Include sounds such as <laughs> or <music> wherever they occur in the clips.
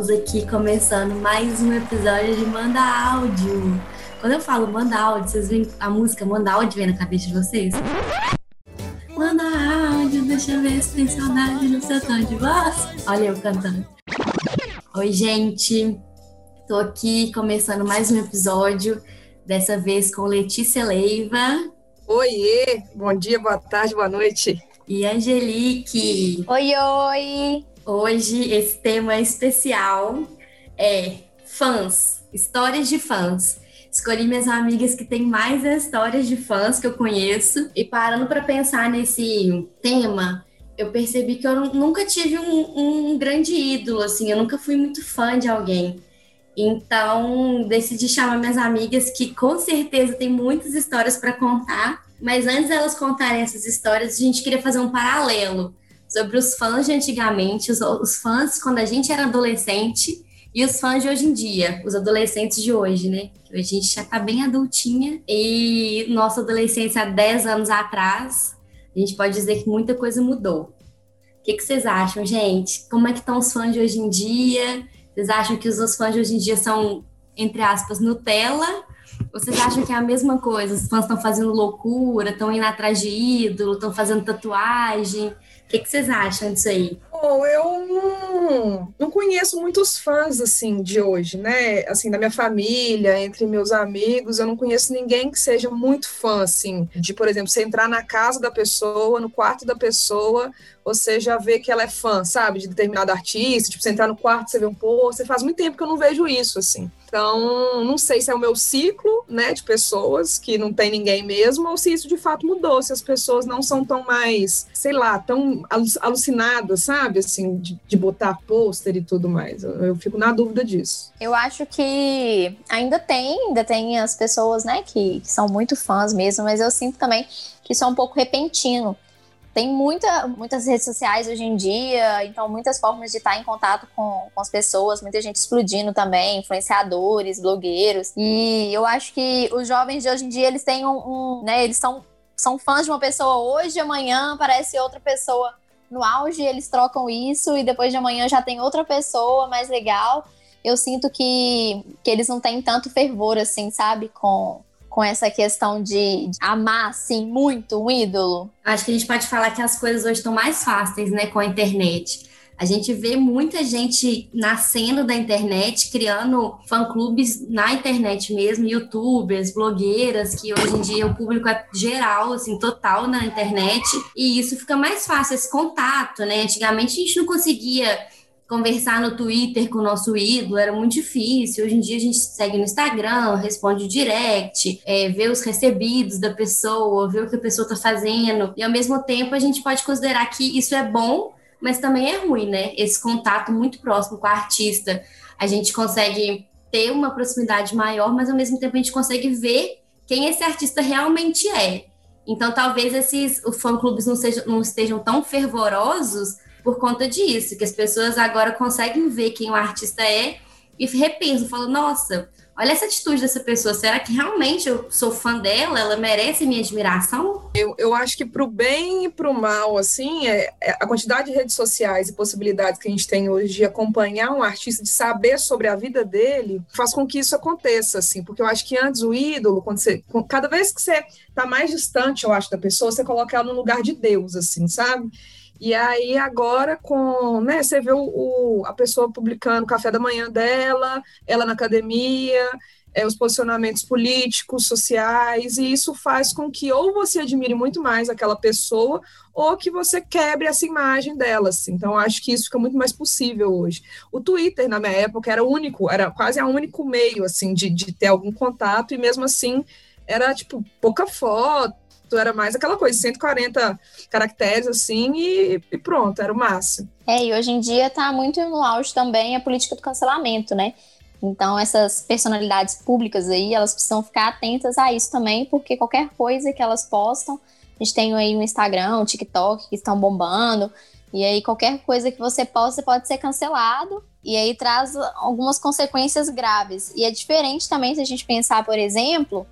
Estamos aqui começando mais um episódio de Manda Áudio. Quando eu falo manda áudio, vocês veem a música Manda Áudio vem na cabeça de vocês? Manda áudio, deixa eu ver se tem saudade no seu tom de voz. Olha eu cantando. Oi, gente. Tô aqui começando mais um episódio, dessa vez com Letícia Leiva. Oiê! Bom dia, boa tarde, boa noite. E Angelique. Oi, oi! Hoje esse tema especial é fãs, histórias de fãs. Escolhi minhas amigas que têm mais histórias de fãs que eu conheço e parando para pensar nesse tema, eu percebi que eu nunca tive um, um grande ídolo, assim, eu nunca fui muito fã de alguém. Então, decidi chamar minhas amigas que com certeza têm muitas histórias para contar, mas antes delas contarem essas histórias, a gente queria fazer um paralelo sobre os fãs de antigamente, os, os fãs quando a gente era adolescente e os fãs de hoje em dia, os adolescentes de hoje, né? A gente já tá bem adultinha e nossa adolescência há 10 anos atrás, a gente pode dizer que muita coisa mudou. O que, que vocês acham, gente? Como é que estão os fãs de hoje em dia? Vocês acham que os fãs de hoje em dia são, entre aspas, Nutella? Vocês acham que é a mesma coisa? Os fãs estão fazendo loucura, estão indo atrás de ídolo, estão fazendo tatuagem? Que, que vocês acham disso aí? Bom, eu não, não conheço muitos fãs assim de hoje, né? Assim, da minha família, entre meus amigos, eu não conheço ninguém que seja muito fã, assim, de, por exemplo, você entrar na casa da pessoa, no quarto da pessoa, você já vê que ela é fã, sabe, de determinado artista, tipo, você entrar no quarto, você vê um pôr, você faz muito tempo que eu não vejo isso, assim. Então, não sei se é o meu ciclo, né, de pessoas que não tem ninguém mesmo, ou se isso de fato mudou, se as pessoas não são tão mais, sei lá, tão alucinadas, sabe, assim, de, de botar pôster e tudo mais. Eu, eu, fico na dúvida disso. Eu acho que ainda tem, ainda tem as pessoas, né, que, que são muito fãs mesmo, mas eu sinto também que isso é um pouco repentino tem muita, muitas redes sociais hoje em dia, então muitas formas de estar em contato com, com as pessoas, muita gente explodindo também, influenciadores, blogueiros. E eu acho que os jovens de hoje em dia, eles têm um, um né, eles são, são fãs de uma pessoa hoje, amanhã aparece outra pessoa no auge, eles trocam isso e depois de amanhã já tem outra pessoa mais legal. Eu sinto que, que eles não têm tanto fervor assim, sabe, com com essa questão de amar, assim, muito um ídolo? Acho que a gente pode falar que as coisas hoje estão mais fáceis, né, com a internet. A gente vê muita gente nascendo da internet, criando fã-clubes na internet mesmo, youtubers, blogueiras, que hoje em dia o público é geral, assim, total na internet. E isso fica mais fácil, esse contato, né? Antigamente a gente não conseguia conversar no Twitter com o nosso ídolo era muito difícil. Hoje em dia a gente segue no Instagram, responde direct, é, vê os recebidos da pessoa, vê o que a pessoa está fazendo. E ao mesmo tempo a gente pode considerar que isso é bom, mas também é ruim, né? Esse contato muito próximo com a artista. A gente consegue ter uma proximidade maior, mas ao mesmo tempo a gente consegue ver quem esse artista realmente é. Então, talvez esses fã-clubes não, não estejam tão fervorosos, por conta disso, que as pessoas agora conseguem ver quem o artista é e repensam, falam, nossa, olha essa atitude dessa pessoa, será que realmente eu sou fã dela? Ela merece minha admiração? Eu, eu acho que para o bem e para o mal, assim, é, é, a quantidade de redes sociais e possibilidades que a gente tem hoje de acompanhar um artista, de saber sobre a vida dele, faz com que isso aconteça, assim, porque eu acho que antes o ídolo, quando você, cada vez que você está mais distante, eu acho, da pessoa, você coloca ela no lugar de Deus, assim, sabe? E aí agora com, né, você vê o, o, a pessoa publicando o café da manhã dela, ela na academia, é, os posicionamentos políticos, sociais, e isso faz com que ou você admire muito mais aquela pessoa, ou que você quebre essa imagem dela. Assim. Então, acho que isso fica muito mais possível hoje. O Twitter, na minha época, era o único, era quase o único meio assim de, de ter algum contato, e mesmo assim era tipo pouca foto era mais aquela coisa, 140 caracteres assim e, e pronto, era o máximo. É, e hoje em dia tá muito no auge também a política do cancelamento, né? Então, essas personalidades públicas aí, elas precisam ficar atentas a isso também, porque qualquer coisa que elas postam, a gente tem aí o Instagram, o TikTok que estão bombando, e aí qualquer coisa que você posta pode ser cancelado, e aí traz algumas consequências graves. E é diferente também se a gente pensar, por exemplo,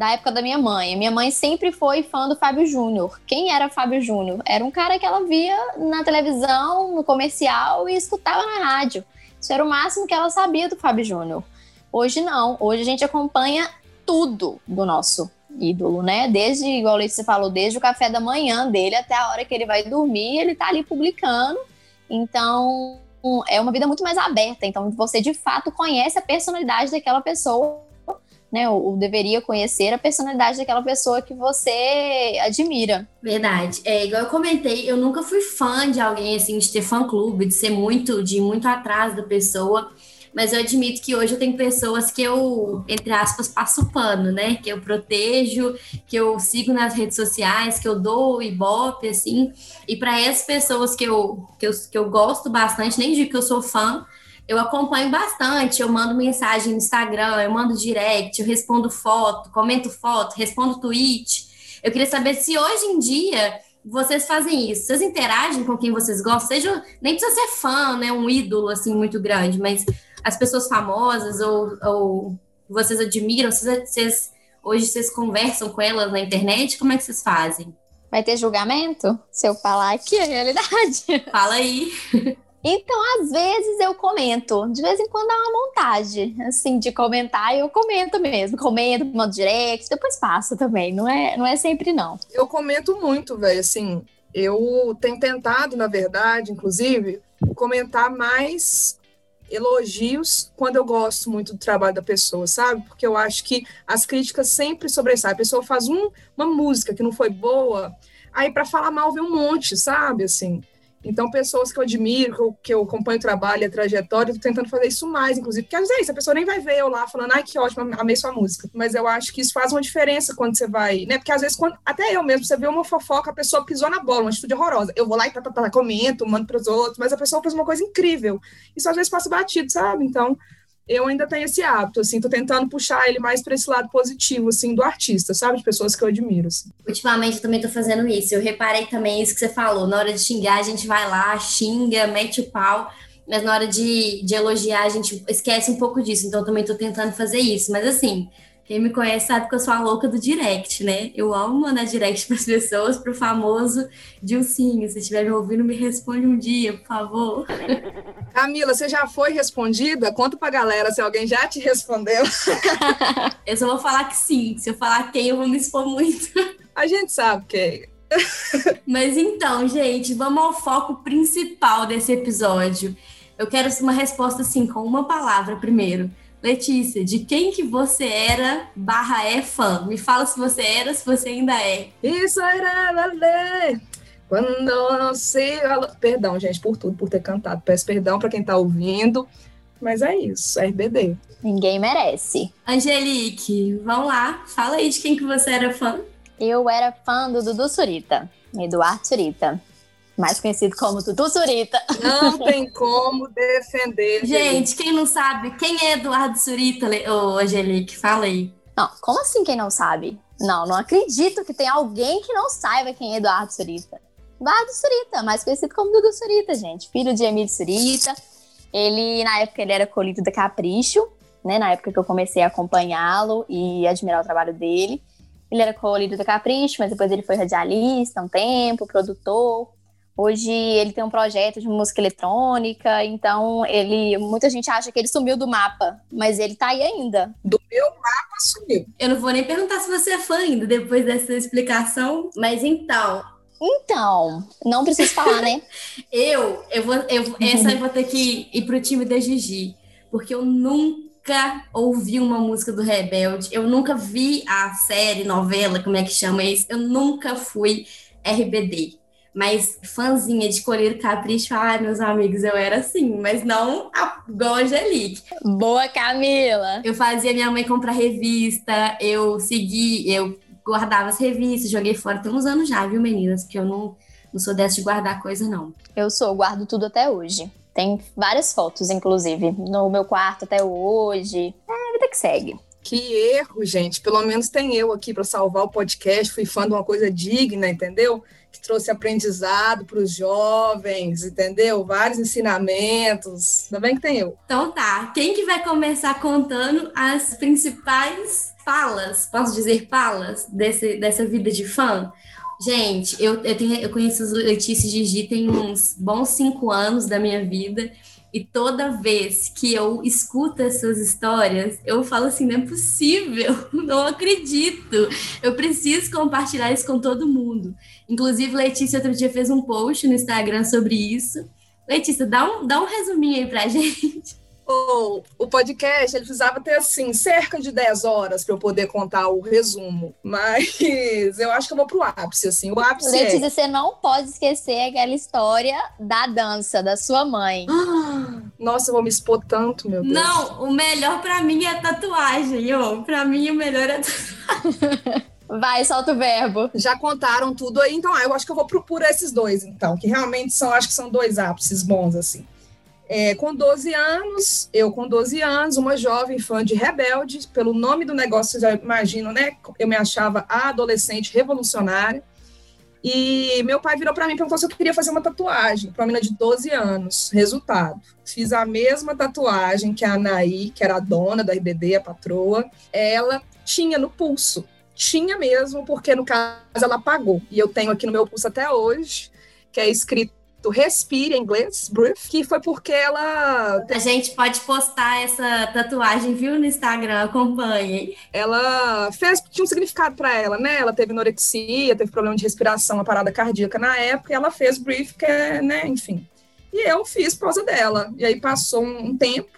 da época da minha mãe. Minha mãe sempre foi fã do Fábio Júnior. Quem era Fábio Júnior? Era um cara que ela via na televisão, no comercial e escutava na rádio. Isso era o máximo que ela sabia do Fábio Júnior. Hoje não. Hoje a gente acompanha tudo do nosso ídolo, né? Desde, igual você falou, desde o café da manhã dele até a hora que ele vai dormir, ele tá ali publicando. Então, é uma vida muito mais aberta. Então, você de fato conhece a personalidade daquela pessoa, né? Ou, deveria conhecer a personalidade daquela pessoa que você admira. Verdade. É, igual eu comentei, eu nunca fui fã de alguém assim, de ter fã clube, de ser muito, de ir muito atrás da pessoa mas eu admito que hoje eu tenho pessoas que eu, entre aspas, passo pano, né? Que eu protejo, que eu sigo nas redes sociais, que eu dou ibope, assim. E para essas pessoas que eu, que, eu, que eu gosto bastante, nem digo que eu sou fã, eu acompanho bastante, eu mando mensagem no Instagram, eu mando direct, eu respondo foto, comento foto, respondo tweet. Eu queria saber se hoje em dia vocês fazem isso, vocês interagem com quem vocês gostam, seja nem precisa ser fã, né, um ídolo assim muito grande, mas as pessoas famosas ou, ou vocês admiram? Vocês, vocês, hoje vocês conversam com elas na internet? Como é que vocês fazem? Vai ter julgamento? Se eu falar aqui a realidade. Fala aí. <laughs> Então, às vezes eu comento, de vez em quando dá uma vontade, assim, de comentar, eu comento mesmo, comento, mando direct, depois passo também, não é, não é sempre não. Eu comento muito, velho, assim, eu tenho tentado, na verdade, inclusive, comentar mais elogios quando eu gosto muito do trabalho da pessoa, sabe? Porque eu acho que as críticas sempre sobressaem. A pessoa faz um, uma música que não foi boa, aí para falar mal vem um monte, sabe? Assim. Então, pessoas que eu admiro, que eu, que eu acompanho o trabalho, a trajetória, eu tô tentando fazer isso mais, inclusive, porque às vezes a pessoa nem vai ver eu lá falando, ai, que ótimo, amei sua música. Mas eu acho que isso faz uma diferença quando você vai, né? Porque às vezes, quando, até eu mesmo, você vê uma fofoca, a pessoa pisou na bola, uma atitude horrorosa. Eu vou lá e tá, tá, tá, comento, mando pros outros, mas a pessoa fez uma coisa incrível. Isso às vezes passa batido, sabe? Então, eu ainda tenho esse hábito, assim, tô tentando puxar ele mais para esse lado positivo, assim, do artista, sabe? De pessoas que eu admiro, assim. Ultimamente eu também tô fazendo isso. Eu reparei também isso que você falou. Na hora de xingar, a gente vai lá, xinga, mete o pau. Mas na hora de, de elogiar, a gente esquece um pouco disso. Então eu também tô tentando fazer isso. Mas assim, quem me conhece sabe que eu sou a louca do direct, né? Eu amo mandar direct <laughs> para as pessoas, pro famoso Dilcinho. Se estiver me ouvindo, me responde um dia, por favor. <laughs> Camila, você já foi respondida? Conta pra galera se alguém já te respondeu. <laughs> eu só vou falar que sim. Se eu falar quem, eu vou me expor muito. A gente sabe quem. Mas então, gente, vamos ao foco principal desse episódio. Eu quero uma resposta assim, com uma palavra primeiro. Letícia, de quem que você era barra é fã? Me fala se você era, se você ainda é. Isso era valer. Quando não sei. Perdão, gente, por tudo, por ter cantado. Peço perdão para quem tá ouvindo. Mas é isso, RBD. Ninguém merece. Angelique, vamos lá. Fala aí de quem que você era fã. Eu era fã do Dudu Surita, Eduardo Surita mais conhecido como Tutu Surita. Não <laughs> tem como defender. Gente, quem não sabe, quem é Eduardo Surita, ô Angelique? Fala aí. Não, como assim quem não sabe? Não, não acredito que tem alguém que não saiba quem é Eduardo Surita. Eduardo Surita, mais conhecido como Dudu Surita, gente. Filho de Emílio Surita. Ele, na época, ele era colhido da Capricho, né? Na época que eu comecei a acompanhá-lo e admirar o trabalho dele. Ele era colhido da Capricho, mas depois ele foi radialista um tempo, produtor. Hoje ele tem um projeto de música eletrônica, então ele muita gente acha que ele sumiu do mapa, mas ele tá aí ainda. Do meu mapa sumiu. Eu não vou nem perguntar se você é fã ainda depois dessa explicação, mas então, então, não preciso falar, né? <laughs> eu, eu vou, eu, essa eu vou ter que ir pro time da Gigi, porque eu nunca ouvi uma música do Rebelde, eu nunca vi a série, novela, como é que chama isso, eu nunca fui RBD. Mas fãzinha de colher capricho, ai, meus amigos, eu era assim, mas não a, igual a Angelique. Boa, Camila! Eu fazia minha mãe comprar revista, eu segui, eu guardava as revistas, joguei fora tem uns anos já, viu, meninas? Porque eu não, não sou dessa de guardar coisa, não. Eu sou, guardo tudo até hoje. Tem várias fotos, inclusive, no meu quarto até hoje. É, vida que segue. Que erro, gente. Pelo menos tem eu aqui para salvar o podcast. Fui fã de uma coisa digna, entendeu? Que trouxe aprendizado para os jovens, entendeu? Vários ensinamentos. Ainda bem que tem eu. Então tá. Quem que vai começar contando as principais falas, posso dizer falas, desse, dessa vida de fã? Gente, eu, eu, tenho, eu conheço Letícia e Gigi tem uns bons cinco anos da minha vida. E toda vez que eu escuto essas histórias, eu falo assim: não é possível, <laughs> não acredito. Eu preciso compartilhar isso com todo mundo. Inclusive, Letícia outro dia fez um post no Instagram sobre isso. Letícia, dá um, dá um resuminho aí pra <laughs> gente o, o podcast ele precisava ter assim cerca de 10 horas para eu poder contar o resumo, mas eu acho que eu vou pro ápice assim. O ápice Letícia, é... você não pode esquecer aquela história da dança da sua mãe. <gasps> nossa, eu vou me expor tanto, meu Deus. Não, o melhor para mim é tatuagem, ó. Para mim o melhor é tatuagem. <laughs> Vai, solta o verbo. Já contaram tudo aí, então ah, eu acho que eu vou por esses dois, então, que realmente são, acho que são dois ápices bons, assim. É, com 12 anos, eu com 12 anos, uma jovem fã de Rebelde, pelo nome do negócio, vocês já imaginam, né? Eu me achava a adolescente revolucionária. E meu pai virou para mim e perguntou se eu queria fazer uma tatuagem para uma menina de 12 anos. Resultado: fiz a mesma tatuagem que a Anaí, que era a dona da RBD, a patroa, ela tinha no pulso. Tinha mesmo, porque no caso ela pagou. E eu tenho aqui no meu pulso até hoje, que é escrito Respire em inglês, Breathe, que foi porque ela. A gente pode postar essa tatuagem, viu, no Instagram, acompanhem. Ela fez, tinha um significado para ela, né? Ela teve anorexia, teve problema de respiração, uma parada cardíaca na época, e ela fez Breathe, que é, né, enfim. E eu fiz por causa dela. E aí passou um tempo,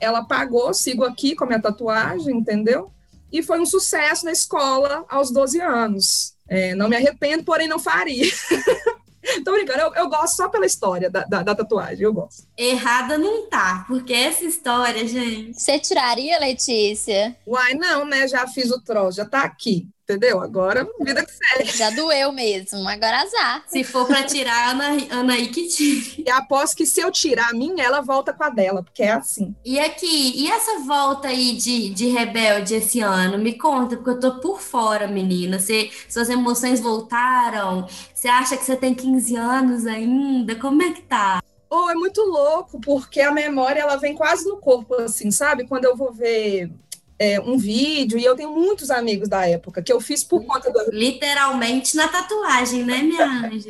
ela pagou, sigo aqui com a minha tatuagem, entendeu? E foi um sucesso na escola aos 12 anos. É, não me arrependo, porém não faria. <laughs> Tô brincando, eu, eu, gosto só pela história da, da, da, tatuagem, eu gosto. Errada não tá, porque essa história, gente. Você tiraria, Letícia? Uai, não, né? Já fiz o troço, já tá aqui. Entendeu? Agora, vida que segue. Já doeu mesmo, agora azar. Se for para tirar, Ana, Ana aí que tire. E aposto que se eu tirar a minha, ela volta com a dela, porque é assim. E aqui, e essa volta aí de, de rebelde esse ano? Me conta, porque eu tô por fora, menina. Você, suas emoções voltaram? Você acha que você tem 15 anos ainda? Como é que tá? Oh, é muito louco, porque a memória ela vem quase no corpo, assim, sabe? Quando eu vou ver é, um vídeo, e eu tenho muitos amigos da época, que eu fiz por conta do. Literalmente na tatuagem, né, minha <laughs> anja?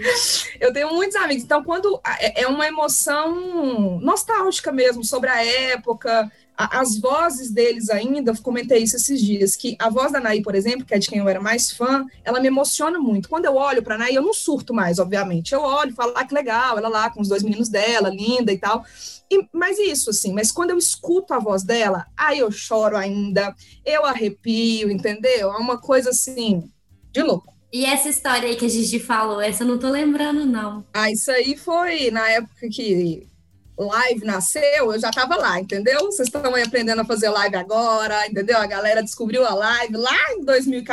eu tenho muitos amigos. Então, quando é, é uma emoção nostálgica mesmo sobre a época, as vozes deles ainda, comentei isso esses dias, que a voz da Naí, por exemplo, que é de quem eu era mais fã, ela me emociona muito. Quando eu olho para a Naí, eu não surto mais, obviamente. Eu olho e falo, ah, que legal, ela lá com os dois meninos dela, linda e tal. E, mas isso, assim, mas quando eu escuto a voz dela, aí eu choro ainda, eu arrepio, entendeu? É uma coisa assim, de louco. E essa história aí que a Gigi falou, essa eu não tô lembrando, não. Ah, isso aí foi na época que live nasceu, eu já estava lá, entendeu? Vocês estão aí aprendendo a fazer live agora, entendeu? A galera descobriu a live lá em 2000,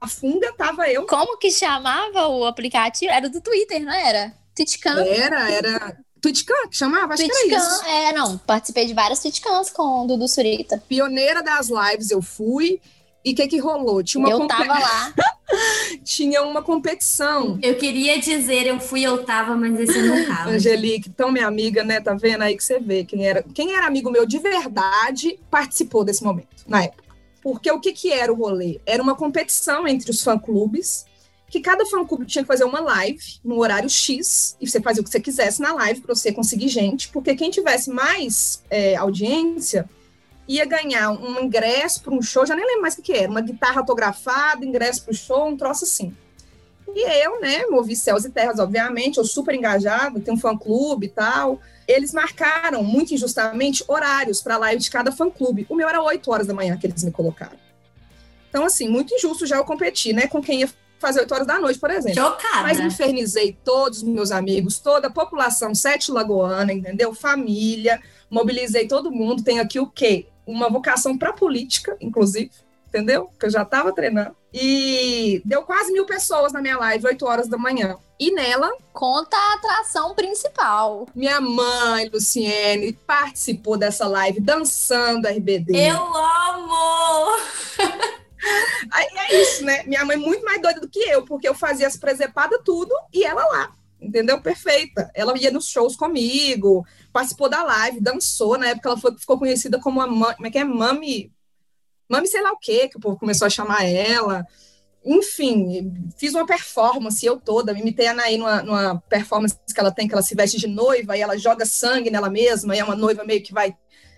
a funga tava eu. Como que chamava o aplicativo? Era do Twitter, não era? Twitchcam. Era, era Twitchcam que chamava? Acho Twitchcam, que era isso. É, não, participei de várias Twitchcams com o Dudu Surita. Pioneira das lives eu fui, e o que que rolou? Tinha uma eu tava lá. <laughs> Tinha uma competição. Eu queria dizer, eu fui, eu tava, mas esse não <laughs> tava. Angelique, tão minha amiga, né? Tá vendo aí que você vê quem era, quem era amigo meu de verdade participou desse momento, na época. Porque o que que era o rolê? Era uma competição entre os fã-clubes, que cada fã-clube tinha que fazer uma live no horário X, e você fazia o que você quisesse na live para você conseguir gente, porque quem tivesse mais é, audiência ia ganhar um ingresso para um show, já nem lembro mais o que, era, uma guitarra autografada, ingresso para o show, um troço assim. E eu, né, movi céus e terras, obviamente, eu super engajado, tenho um fã-clube e tal. Eles marcaram, muito injustamente, horários para a live de cada fã-clube. O meu era 8 horas da manhã que eles me colocaram. Então, assim, muito injusto já eu competir, né, com quem ia fazer 8 horas da noite, por exemplo. Chocada. Mas infernizei todos os meus amigos, toda a população sete lagoana, entendeu? Família, mobilizei todo mundo. Tem aqui o quê? Uma vocação para política, inclusive, entendeu? Porque eu já estava treinando. E deu quase mil pessoas na minha live, 8 horas da manhã. E nela. Conta a atração principal. Minha mãe, Luciene, participou dessa live dançando RBD. Eu amo! <laughs> Aí é isso, né? Minha mãe muito mais doida do que eu, porque eu fazia as presepadas tudo e ela lá. Entendeu? Perfeita. Ela ia nos shows comigo, participou da live, dançou. Na época ela foi, ficou conhecida como a como é que é? Mami. Mami, sei lá o quê, que o povo começou a chamar ela. Enfim, fiz uma performance, eu toda, me imitei a Anaí numa, numa performance que ela tem, que ela se veste de noiva e ela joga sangue nela mesma, e é uma noiva meio que vai.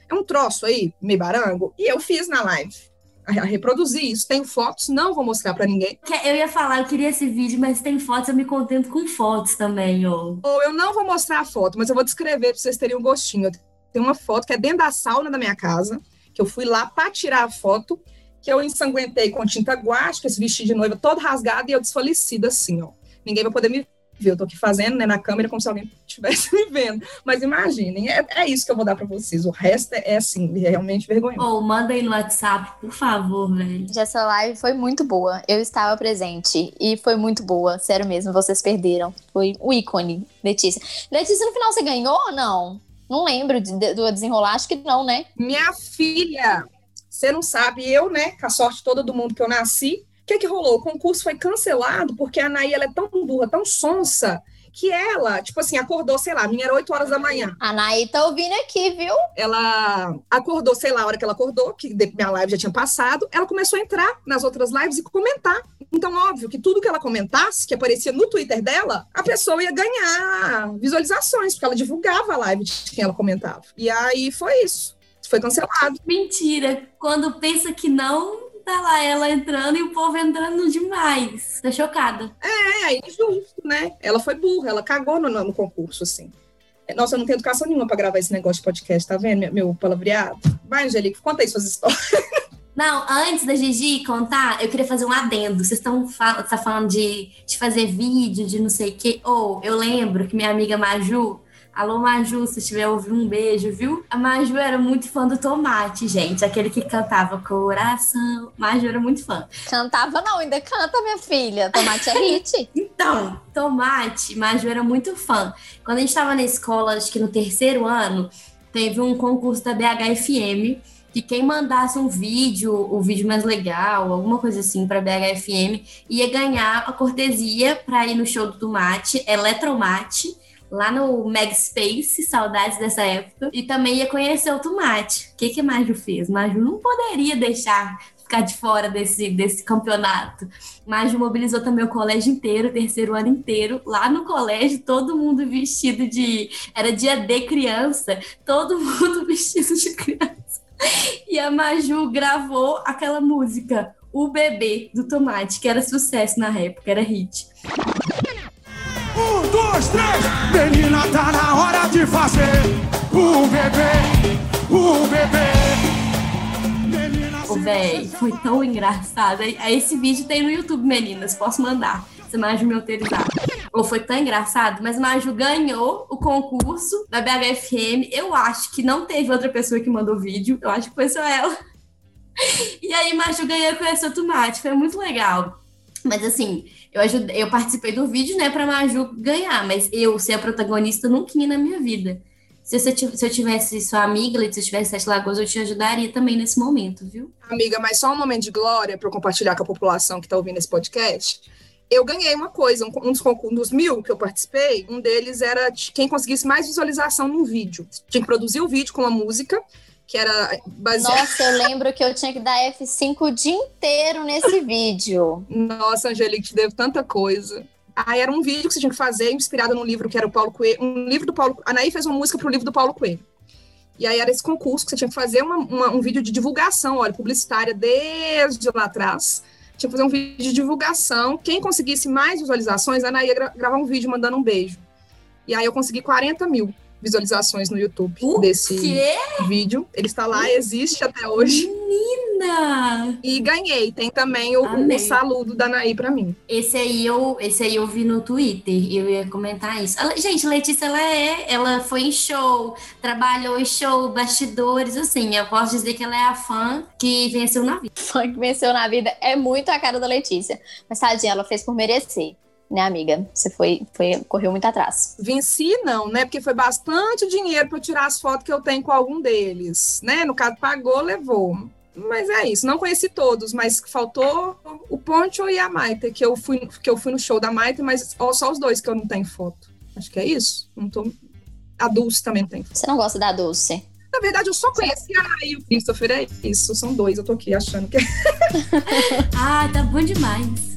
É um troço aí, meio barango. E eu fiz na live a reproduzir isso. Tenho fotos, não vou mostrar para ninguém. Eu ia falar, eu queria esse vídeo, mas tem fotos, eu me contento com fotos também, ou. Ou eu não vou mostrar a foto, mas eu vou descrever para vocês terem um gostinho. Tem uma foto que é dentro da sauna da minha casa, que eu fui lá para tirar a foto, que eu ensanguentei com tinta guache, esse vestido de noiva todo rasgado e eu desfalecida assim, ó. Ninguém vai poder me ver, eu tô aqui fazendo, né, na câmera como se alguém estivesse <laughs> me vendo. Mas imaginem, é, é, isso que eu vou dar para vocês. O resto é, é assim, realmente vergonhoso. Ou oh, manda aí no WhatsApp, por favor, velho. Essa live foi muito boa. Eu estava presente e foi muito boa. Sério mesmo, vocês perderam. Foi o ícone, Letícia. Letícia, no final você ganhou ou não? Não lembro de, de, do desenrolar, acho que não, né? Minha filha, você não sabe, eu, né, com a sorte toda do mundo que eu nasci, o que, que rolou? O concurso foi cancelado porque a Anaí ela é tão burra, tão sonsa, que ela, tipo assim, acordou, sei lá, minha era 8 horas da manhã. A Anaí tá ouvindo aqui, viu? Ela acordou, sei lá, a hora que ela acordou, que minha live já tinha passado, ela começou a entrar nas outras lives e comentar. Então, óbvio que tudo que ela comentasse, que aparecia no Twitter dela, a pessoa ia ganhar visualizações, porque ela divulgava a live de quem ela comentava. E aí foi isso. Foi cancelado. Mentira. Quando pensa que não, tá lá ela entrando e o povo entrando demais. Tá chocada. É, aí justo, né? Ela foi burra, ela cagou no, no concurso, assim. Nossa, eu não tenho educação nenhuma para gravar esse negócio de podcast, tá vendo? Meu, meu palavreado. Vai, Angelique, conta aí suas histórias. <laughs> Não, antes da Gigi contar, eu queria fazer um adendo. Vocês estão fal tá falando de, de fazer vídeo, de não sei o quê. Ou oh, eu lembro que minha amiga Maju, Alô, Maju, se estiver ouvindo, um beijo, viu? A Maju era muito fã do Tomate, gente. Aquele que cantava Coração. Maju era muito fã. Cantava não, ainda canta, minha filha. Tomate é hit. <laughs> então, Tomate, Maju era muito fã. Quando a gente estava na escola, acho que no terceiro ano, teve um concurso da BHFM que quem mandasse um vídeo, o vídeo mais legal, alguma coisa assim para BHFM, ia ganhar a cortesia para ir no show do Tomate, Eletromate lá no Space, saudades dessa época, e também ia conhecer o Tomate. O que, que a Maju fez? Maju não poderia deixar ficar de fora desse, desse campeonato. Maju mobilizou também o colégio inteiro, o terceiro ano inteiro, lá no colégio, todo mundo vestido de. Era dia de criança, todo <laughs> mundo vestido de criança. E a Maju gravou aquela música, O Bebê, do Tomate, que era sucesso na época, era hit. Dois, três. Menina, tá na hora de fazer um bebê, um bebê. Ô, véi, foi tão engraçado. Esse vídeo tem no YouTube, meninas. Posso mandar. Você Maju me autorizar. Ou foi tão engraçado, mas Maju ganhou o concurso da BHFM. Eu acho que não teve outra pessoa que mandou vídeo. Eu acho que foi só ela. E aí, Maju ganhou com esse tomate. Foi muito legal. Mas assim, eu ajudei, eu participei do vídeo, né, pra Maju ganhar, mas eu ser a protagonista nunca ia na minha vida. Se, eu, se eu tivesse sua amiga, se eu tivesse Sete Lagoas, eu te ajudaria também nesse momento, viu? Amiga, mas só um momento de glória para eu compartilhar com a população que está ouvindo esse podcast. Eu ganhei uma coisa, um, um, dos, um dos mil que eu participei, um deles era quem conseguisse mais visualização num vídeo. Tinha que produzir o vídeo com a música, que era baseado. Nossa, eu lembro que eu tinha que dar F5 o dia inteiro nesse vídeo. Nossa, Angelique, te devo tanta coisa. Aí era um vídeo que você tinha que fazer, inspirado num livro que era o Paulo Coelho. Um livro do Paulo. A Anaí fez uma música para o livro do Paulo Coelho. E aí era esse concurso que você tinha que fazer uma, uma, um vídeo de divulgação, olha, publicitária desde lá atrás. Tinha que fazer um vídeo de divulgação. Quem conseguisse mais visualizações, a Anaí ia gra gravar um vídeo mandando um beijo. E aí eu consegui 40 mil visualizações no YouTube o desse quê? vídeo. Ele está lá, existe até hoje. Menina! E ganhei. Tem também o, o, saludo da Naí pra mim. Esse aí eu, esse aí eu vi no Twitter. Eu ia comentar isso. Ela, gente, Letícia, ela é, ela foi em show, trabalhou em show, bastidores, assim. Eu posso dizer que ela é a fã que venceu na vida. Fã que venceu na vida é muito a cara da Letícia. Mas tadinha, ela fez por merecer né, amiga? Você foi, foi correu muito atrás. Venci não, né? Porque foi bastante dinheiro para tirar as fotos que eu tenho com algum deles, né? No caso pagou, levou. Mas é isso, não conheci todos, mas faltou o Poncho e a Maite, que eu fui, que eu fui no show da Maite, mas só os dois que eu não tenho foto. Acho que é isso. Não tô... A Dulce também não tem foto. Você não gosta da Dulce? Na verdade, eu só conheci a e o Christopher, é isso. São dois, eu tô aqui achando que. <laughs> ah, tá bom demais.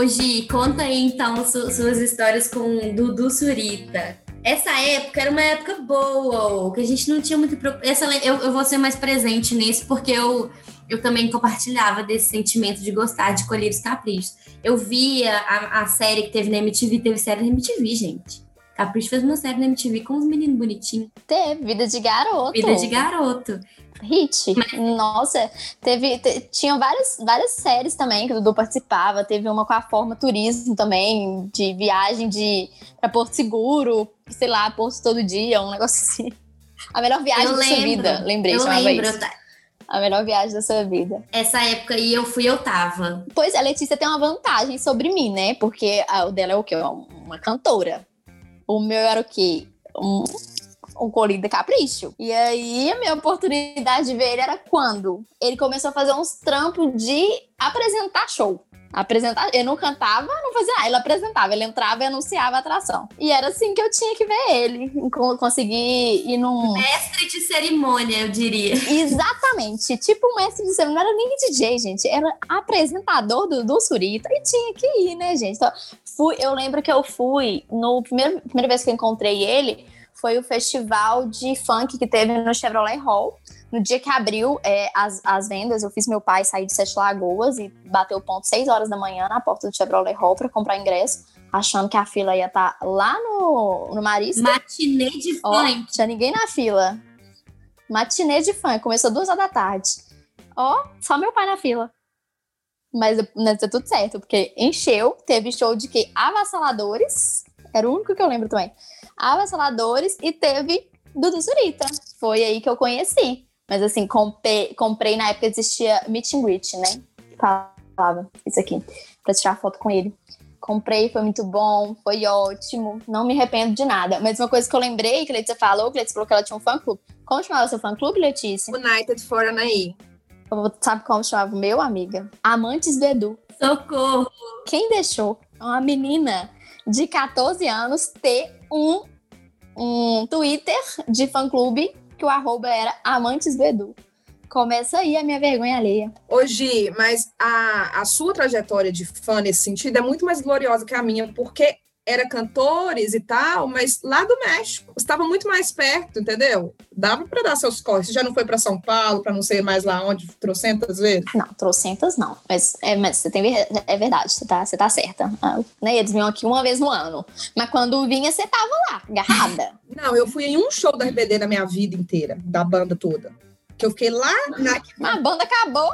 Hoje, conta aí então su suas histórias com Dudu Surita. Essa época era uma época boa, que a gente não tinha muito. Essa, eu, eu vou ser mais presente nisso, porque eu, eu também compartilhava desse sentimento de gostar de colher os caprichos. Eu via a, a série que teve na MTV, teve série na MTV, gente. Capricho fez uma série na MTV com uns meninos bonitinhos. Teve, Vida de Garoto. Vida de Garoto hit. Nossa, teve, te, tinha várias, várias séries também que o Dudu participava. Teve uma com a Forma Turismo também, de viagem de para Porto Seguro, sei lá, Porto todo dia, um negócio assim. A melhor viagem eu da lembro, sua vida, lembrei, eu chamava lembro, isso. A melhor viagem da sua vida. Essa época aí eu fui, eu tava. Pois a Letícia tem uma vantagem sobre mim, né? Porque a, o dela é o quê? Uma cantora. O meu era o quê? Um, um de capricho. E aí, a minha oportunidade de ver ele era quando? Ele começou a fazer uns trampos de apresentar show. Apresentar, eu não cantava, não fazia nada, ele apresentava, ele entrava e anunciava a atração. E era assim que eu tinha que ver ele, conseguir ir num. Mestre de cerimônia, eu diria. <laughs> Exatamente, tipo um mestre de cerimônia, não era nem DJ, gente, era apresentador do, do Surita e tinha que ir, né, gente? Então, fui, eu lembro que eu fui, no primeiro, primeira vez que eu encontrei ele, foi o festival de funk que teve no Chevrolet Hall. No dia que abriu é, as, as vendas, eu fiz meu pai sair de Sete Lagoas e bateu o ponto 6 horas da manhã na porta do Chevrolet Hall para comprar ingresso, achando que a fila ia estar tá lá no, no Marista. Matinê de funk. Ó, tinha ninguém na fila. Matinê de funk, começou duas horas da tarde. Ó, só meu pai na fila. Mas né, deu tudo certo, porque encheu, teve show de que avassaladores, era o único que eu lembro também avassaladores e teve Dudu Zurita. Foi aí que eu conheci. Mas assim, comprei, comprei na época existia Meet and Greet, né? Falava isso aqui, pra tirar foto com ele. Comprei, foi muito bom, foi ótimo, não me arrependo de nada. Mas uma coisa que eu lembrei, que a Letícia falou, que a Letícia falou que ela tinha um fã-clube. Como chamava o seu fã-clube, Letícia? United for Anaí. Sabe como chamava o meu, amiga? Amantes do Edu. Socorro! Quem deixou uma menina de 14 anos ter um, um Twitter de fã-clube que o arroba era Amantes do Edu. Começa aí a minha vergonha alheia. Hoje, mas a, a sua trajetória de fã nesse sentido é muito mais gloriosa que a minha, porque era cantores e tal, mas lá do México. Estava muito mais perto, entendeu? Dava para dar seus corres. Você já não foi para São Paulo, para não sei mais lá onde, trocentas vezes? Não, trocentas não. Mas, é, mas você tem, é verdade, você tá, você tá certa. Ah, né, eles vinham aqui uma vez no ano. Mas quando vinha, você tava lá, agarrada. <laughs> Não, eu fui em um show da RBD na minha vida inteira, da banda toda. Que eu fiquei lá na. A banda acabou.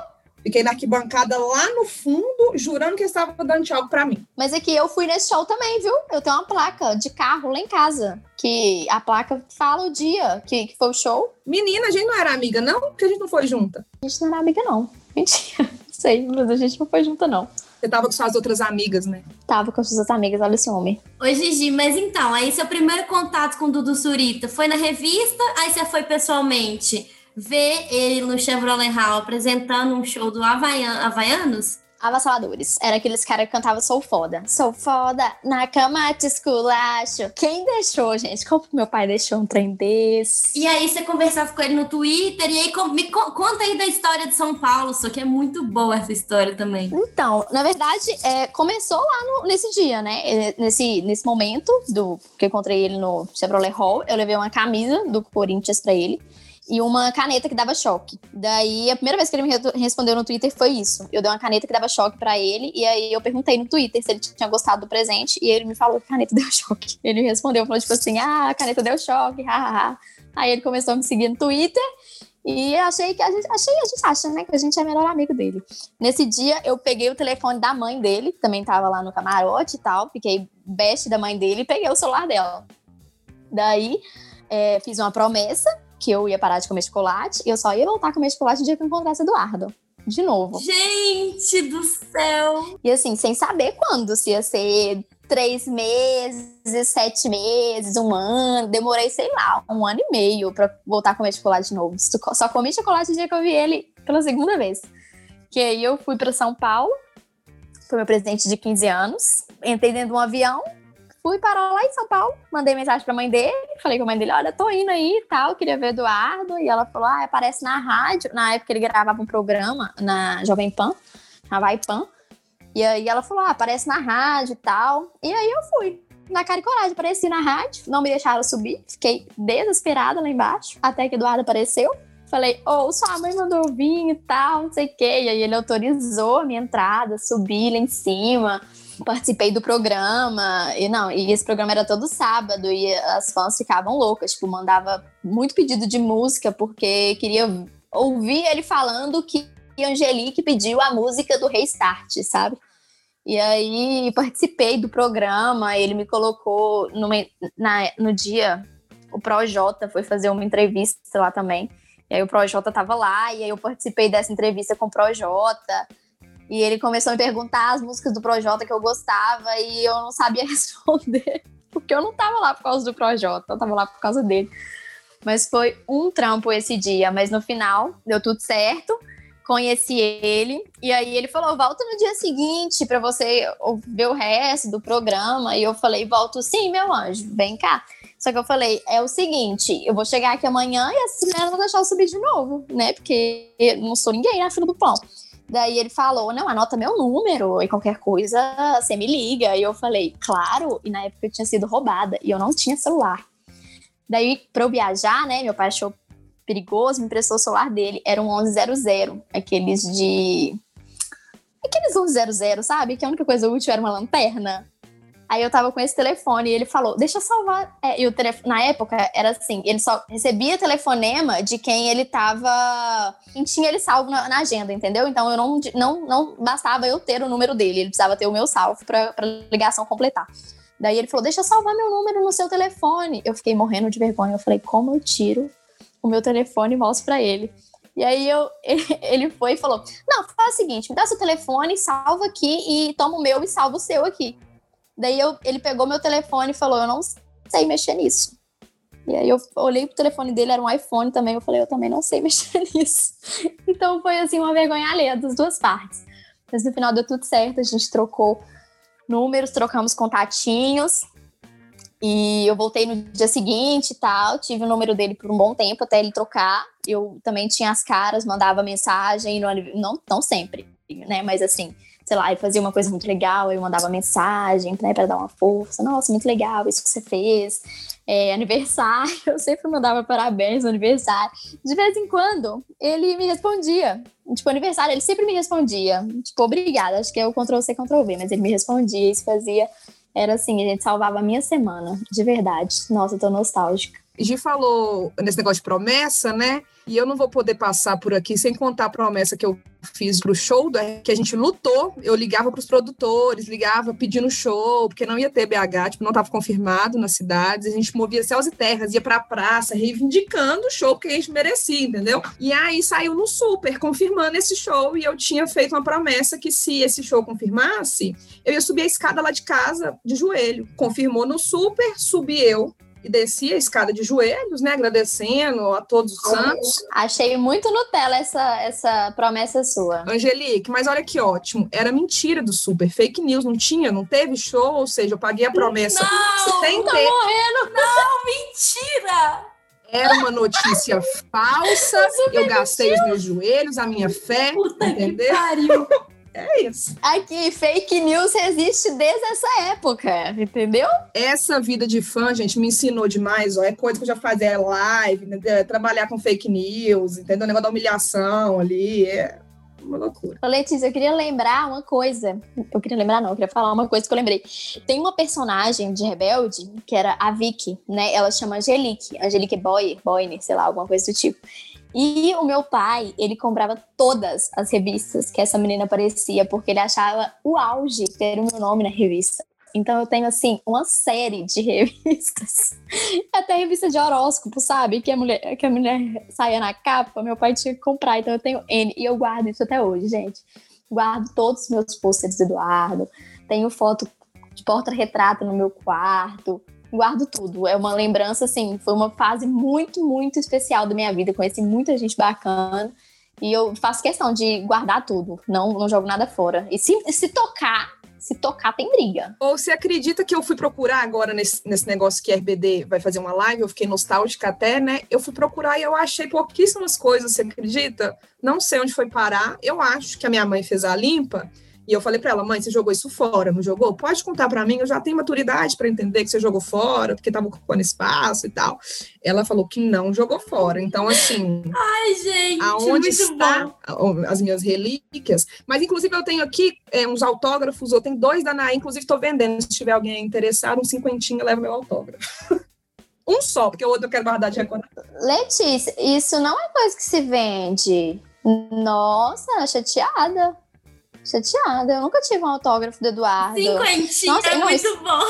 Fiquei na arquibancada lá no fundo, jurando que estava dando tchau pra mim. Mas é que eu fui nesse show também, viu? Eu tenho uma placa de carro lá em casa. Que a placa fala o dia que, que foi o show. Menina, a gente não era amiga, não? Porque a gente não foi junta. A gente não era amiga, não. Mentira. <laughs> Sei, mas a gente não foi junta, não. Você tava com suas outras amigas, né? Tava com suas outras amigas, olha esse homem. Oi, Gigi, mas então, aí seu primeiro contato com o Dudu Surita foi na revista, aí você foi pessoalmente? Ver ele no Chevrolet Hall apresentando um show do Havaian, Havaianos? Avassaladores. Era aqueles caras que cantavam Sou Foda. Sou foda, na cama te esculacho. Quem deixou, gente? Como meu pai deixou um trem desse? E aí você conversava com ele no Twitter, e aí me conta aí da história de São Paulo, só que é muito boa essa história também. Então, na verdade, é, começou lá no, nesse dia, né? É, nesse, nesse momento do que eu encontrei ele no Chevrolet Hall, eu levei uma camisa do Corinthians pra ele. E uma caneta que dava choque. Daí, a primeira vez que ele me respondeu no Twitter foi isso. Eu dei uma caneta que dava choque para ele, e aí eu perguntei no Twitter se ele tinha gostado do presente, e ele me falou que a caneta <laughs> deu choque. Ele me respondeu, falou tipo assim, ah, a caneta deu choque, hahaha. Aí ele começou a me seguir no Twitter, e achei que a gente, achei, a gente acha, né, que a gente é melhor amigo dele. Nesse dia, eu peguei o telefone da mãe dele, também tava lá no camarote e tal, fiquei best da mãe dele e peguei o celular dela. Daí, é, fiz uma promessa que eu ia parar de comer chocolate e eu só ia voltar a comer chocolate no dia que eu encontrasse Eduardo. De novo. Gente do céu! E assim, sem saber quando, se ia ser três meses, sete meses, um ano. Demorei, sei lá, um ano e meio pra voltar a comer chocolate de novo. Só comi chocolate no dia que eu vi ele pela segunda vez. Que aí eu fui para São Paulo, foi meu presente de 15 anos. Entrei dentro de um avião, fui parar lá em São Paulo, mandei mensagem pra mãe dele, falei com a mãe dele, olha, tô indo aí e tal, queria ver Eduardo, e ela falou, ah, aparece na rádio, na época ele gravava um programa na Jovem Pan, na Vai Pan, e aí ela falou, ah, aparece na rádio e tal, e aí eu fui, na cara e coragem, apareci na rádio, não me deixaram subir, fiquei desesperada lá embaixo, até que Eduardo apareceu, Falei, ô, oh, sua mãe mandou vir e tal, não sei o quê. E aí ele autorizou a minha entrada, subi lá em cima participei do programa, e não, e esse programa era todo sábado, e as fãs ficavam loucas, tipo, mandava muito pedido de música, porque queria ouvir ele falando que Angelique pediu a música do Restart, sabe? E aí participei do programa, ele me colocou numa, na, no dia, o Projota foi fazer uma entrevista lá também, e aí o Projota tava lá, e aí eu participei dessa entrevista com o Projota, e ele começou a me perguntar as músicas do Projota que eu gostava e eu não sabia <laughs> responder, porque eu não tava lá por causa do Projota, eu tava lá por causa dele. Mas foi um trampo esse dia, mas no final deu tudo certo. Conheci ele e aí ele falou: "Volta no dia seguinte para você ver o resto do programa". E eu falei: "Volto sim, meu anjo, vem cá". Só que eu falei, é o seguinte, eu vou chegar aqui amanhã e essa mulher não vai deixar eu subir de novo, né? Porque eu não sou ninguém na fila do pão. Daí ele falou: não, anota meu número e qualquer coisa você me liga. E eu falei: claro. E na época eu tinha sido roubada e eu não tinha celular. Daí, para eu viajar, né, meu pai achou perigoso, me emprestou o celular dele. Era um 1100, aqueles de. Aqueles 1100, sabe? Que a única coisa útil era uma lanterna. Aí eu tava com esse telefone e ele falou: Deixa eu salvar. É, e o telefone, na época era assim: ele só recebia telefonema de quem ele tava. Quem tinha ele salvo na, na, agenda, entendeu? Então eu não, não, não bastava eu ter o número dele, ele precisava ter o meu salvo pra, pra ligação completar. Daí ele falou: Deixa eu salvar meu número no seu telefone. Eu fiquei morrendo de vergonha. Eu falei: Como eu tiro o meu telefone e mostro pra ele? E aí eu, <laughs> ele foi e falou: Não, faz o seguinte, me dá seu telefone, salva aqui e toma o meu e salva o seu aqui. Daí eu, ele pegou meu telefone e falou: Eu não sei mexer nisso. E aí eu olhei pro telefone dele, era um iPhone também. Eu falei: Eu também não sei <laughs> mexer nisso. Então foi assim uma vergonha alheia das duas partes. Mas no final deu tudo certo, a gente trocou números, trocamos contatinhos. E eu voltei no dia seguinte e tal, tive o número dele por um bom tempo até ele trocar. Eu também tinha as caras, mandava mensagem, não, não sempre, né? Mas assim, sei lá, eu fazia uma coisa muito legal, eu mandava mensagem, né, para dar uma força. Nossa, muito legal isso que você fez. É, <laughs> aniversário, eu sempre mandava parabéns no aniversário. De vez em quando, ele me respondia. Tipo, aniversário, ele sempre me respondia. Tipo, obrigada, acho que é o Ctrl-C, Ctrl-V, mas ele me respondia, isso fazia... Era assim, a gente salvava a minha semana, de verdade. Nossa, eu tô nostálgica. Gi falou nesse negócio de promessa, né? E eu não vou poder passar por aqui sem contar a promessa que eu fiz pro show, que a gente lutou. Eu ligava para os produtores, ligava pedindo show, porque não ia ter BH, tipo, não estava confirmado nas cidades. A gente movia céus e terras, ia para a praça, reivindicando o show que a gente merecia, entendeu? E aí saiu no Super, confirmando esse show. E eu tinha feito uma promessa que se esse show confirmasse, eu ia subir a escada lá de casa de joelho. Confirmou no Super, subi eu e descia a escada de joelhos, né, agradecendo a todos os santos. Achei muito Nutella essa, essa promessa sua. Angelique, mas olha que ótimo, era mentira do Super, fake news, não tinha, não teve show, ou seja, eu paguei a promessa não, sem tá ter. morrendo. Não, mentira! Era uma notícia <laughs> falsa, eu gastei os meus joelhos, a minha fé, Puta entendeu? Que pariu. É isso. Aqui, fake news existe desde essa época, entendeu? Essa vida de fã, gente, me ensinou demais, ó. É coisa que eu já fazia é live? É trabalhar com fake news, entendeu? O negócio da humilhação ali. É uma loucura. Ô, Letícia, eu queria lembrar uma coisa. Eu queria lembrar, não, eu queria falar uma coisa que eu lembrei. Tem uma personagem de Rebelde, que era a Vicky, né? Ela chama Angelique. Angelique Boy, Boyne, sei lá, alguma coisa do tipo. E o meu pai, ele comprava todas as revistas que essa menina aparecia, porque ele achava o auge ter o meu nome na revista. Então eu tenho, assim, uma série de <laughs> revistas. Até revista de horóscopo, sabe? Que a mulher, que a mulher saia na capa, meu pai tinha que comprar. Então eu tenho N. E eu guardo isso até hoje, gente. Guardo todos os meus pôsteres do Eduardo. Tenho foto de porta-retrato no meu quarto guardo tudo. É uma lembrança, assim, foi uma fase muito, muito especial da minha vida. Conheci muita gente bacana. E eu faço questão de guardar tudo. Não, não jogo nada fora. E se, se tocar, se tocar, tem briga. Ou você acredita que eu fui procurar agora nesse, nesse negócio que a RBD vai fazer uma live? Eu fiquei nostálgica até, né? Eu fui procurar e eu achei pouquíssimas coisas, você acredita? Não sei onde foi parar. Eu acho que a minha mãe fez a limpa e eu falei para ela, mãe, você jogou isso fora, não jogou? Pode contar para mim, eu já tenho maturidade para entender que você jogou fora, porque estava ocupando espaço e tal. Ela falou que não jogou fora. Então, assim. Ai, gente, aonde está bom. as minhas relíquias? Mas, inclusive, eu tenho aqui é, uns autógrafos, eu tenho dois da Naí, inclusive estou vendendo. Se tiver alguém interessado, um cinquentinho, leva meu autógrafo. <laughs> um só, porque o outro eu quero guardar de recordação. Letícia, isso não é coisa que se vende. Nossa, chateada chateada. Eu nunca tive um autógrafo do Eduardo. Cinquentinha Nossa, é muito isso... bom.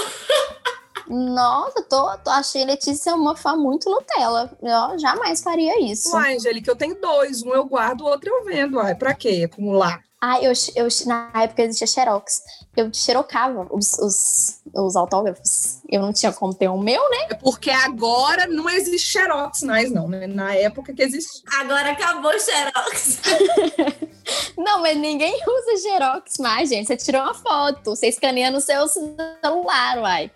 Nossa, tô, tô, achei Letícia uma fã muito Nutella. Eu jamais faria isso. Uai, Angélica, eu tenho dois. Um eu guardo, o outro eu vendo. Uai, pra quê? Acumular? Ah, eu, eu, na época existia Xerox. Eu xerocava os, os, os, autógrafos. Eu não tinha como ter o um meu, né? É porque agora não existe Xerox mais, não, né? Na época que existe. Agora acabou o Xerox. <laughs> não, mas ninguém usa Xerox mais, gente. Você tirou uma foto, você escaneia no seu celular, uai.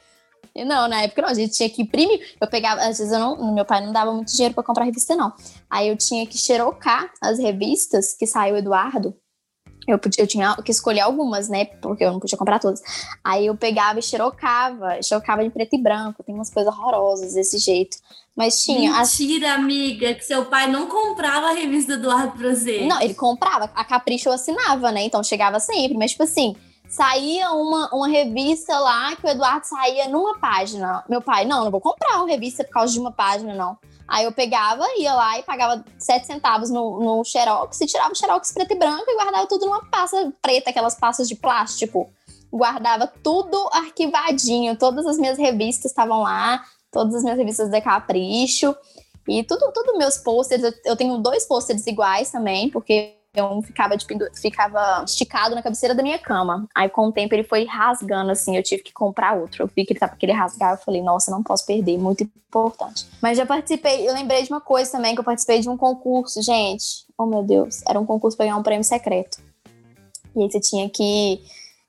E não, na época não, a gente tinha que imprimir. Eu pegava, às vezes eu não, meu pai não dava muito dinheiro para comprar revista, não. Aí eu tinha que xerocar as revistas que saiu o Eduardo eu, podia, eu tinha que escolher algumas, né? Porque eu não podia comprar todas. Aí eu pegava e xerocava, xerocava em preto e branco. Tem umas coisas horrorosas desse jeito. Mas tinha. Mentira, as... amiga, que seu pai não comprava a revista do Eduardo pra você. Não, ele comprava. A Capricho eu assinava, né? Então chegava sempre. Mas, tipo assim, saía uma, uma revista lá que o Eduardo saía numa página. Meu pai, não, não vou comprar uma revista por causa de uma página, não. Aí eu pegava, ia lá e pagava 7 centavos no, no Xerox e tirava o Xerox preto e branco e guardava tudo numa pasta preta, aquelas pastas de plástico. Guardava tudo arquivadinho, todas as minhas revistas estavam lá, todas as minhas revistas da Capricho. E tudo, tudo meus pôsteres, eu, tenho dois pôsteres iguais também, porque um ficava, de pindu... ficava esticado na cabeceira da minha cama. Aí, com o tempo, ele foi rasgando, assim, eu tive que comprar outro. Eu vi que ele tava querendo rasgar, eu falei, nossa, não posso perder, muito importante. Mas já participei, eu lembrei de uma coisa também, que eu participei de um concurso, gente. Oh, meu Deus, era um concurso para ganhar um prêmio secreto. E aí você tinha que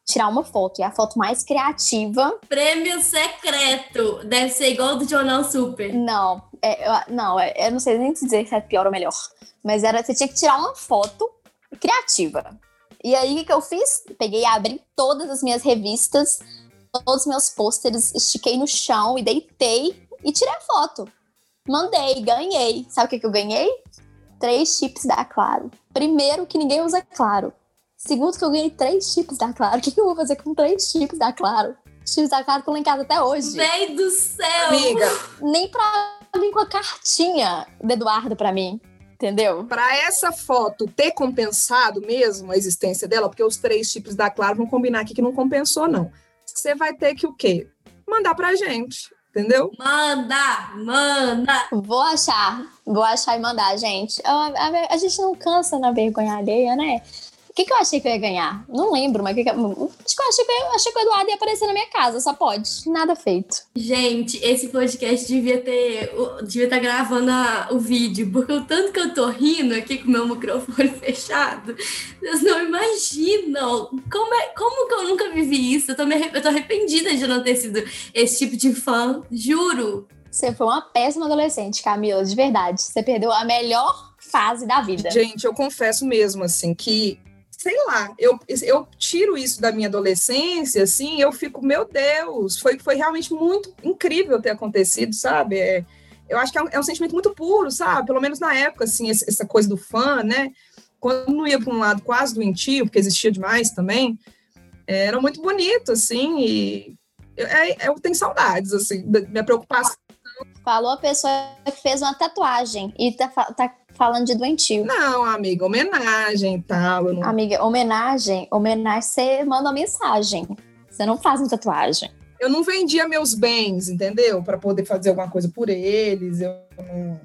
tirar uma foto, e a foto mais criativa. Prêmio secreto! Deve ser igual do Jornal Super. Não, é, eu, não, é, eu não sei nem dizer se é pior ou melhor. Mas era, você tinha que tirar uma foto criativa. E aí, o que, que eu fiz? Peguei e abri todas as minhas revistas, todos os meus pôsteres, estiquei no chão e deitei e tirei a foto. Mandei, ganhei. Sabe o que, que eu ganhei? Três chips da Claro. Primeiro, que ninguém usa Claro. Segundo, que eu ganhei três chips da Claro. O que, que eu vou fazer com três chips da Claro? Chips da Claro estão lá em casa até hoje. Véi do céu! Amiga. Nem pra vir com a cartinha do Eduardo pra mim entendeu? Para essa foto ter compensado mesmo a existência dela, porque os três chips da Claro vão combinar aqui que não compensou, não. Você vai ter que o quê? Mandar pra gente, entendeu? Manda, manda. Vou achar, vou achar e mandar, gente. A, a, a gente não cansa na vergonha alheia, né? O que, que eu achei que eu ia ganhar? Não lembro, mas que que eu... Acho que eu achei que, eu, achei que o Eduardo ia aparecer na minha casa, só pode. Nada feito. Gente, esse podcast devia ter. Devia estar tá gravando a, o vídeo, porque o tanto que eu tô rindo aqui com o meu microfone <laughs> fechado, vocês não imaginam. Como, é, como que eu nunca vivi isso? Eu tô, me, eu tô arrependida de não ter sido esse tipo de fã, juro. Você foi uma péssima adolescente, Camila, de verdade. Você perdeu a melhor fase da vida. Gente, eu confesso mesmo, assim, que sei lá, eu, eu tiro isso da minha adolescência, assim, eu fico, meu Deus, foi, foi realmente muito incrível ter acontecido, sabe? É, eu acho que é um, é um, sentimento muito puro, sabe? Pelo menos na época, assim, essa coisa do fã, né? Quando não ia para um lado quase doentio, porque existia demais também, era muito bonito, assim, e eu, é, eu tenho saudades, assim, da minha preocupação. Falou a pessoa que fez uma tatuagem e tá, tá falando de doentio. Não, amiga, homenagem e tal. Não... Amiga, homenagem, homenagem, você manda uma mensagem. Você não faz uma tatuagem. Eu não vendia meus bens, entendeu? Para poder fazer alguma coisa por eles. Eu não,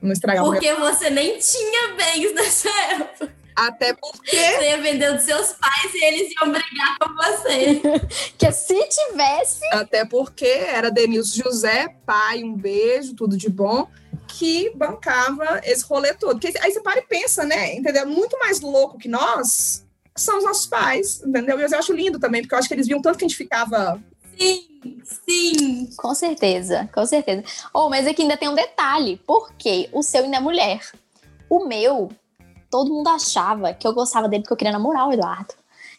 não estragava. Porque você nem tinha bens nessa época. Até porque. Você ia vender dos seus pais e eles iam brigar com você. <laughs> que se tivesse. Até porque era Denilson José, pai, um beijo, tudo de bom, que bancava esse rolê todo. Porque aí você para e pensa, né? Entendeu? Muito mais louco que nós são os nossos pais, entendeu? E eu acho lindo também, porque eu acho que eles viam tanto que a gente ficava. Sim, sim. Com certeza, com certeza. Oh, mas aqui ainda tem um detalhe, porque o seu ainda é mulher. O meu todo mundo achava que eu gostava dele porque eu queria namorar o Eduardo.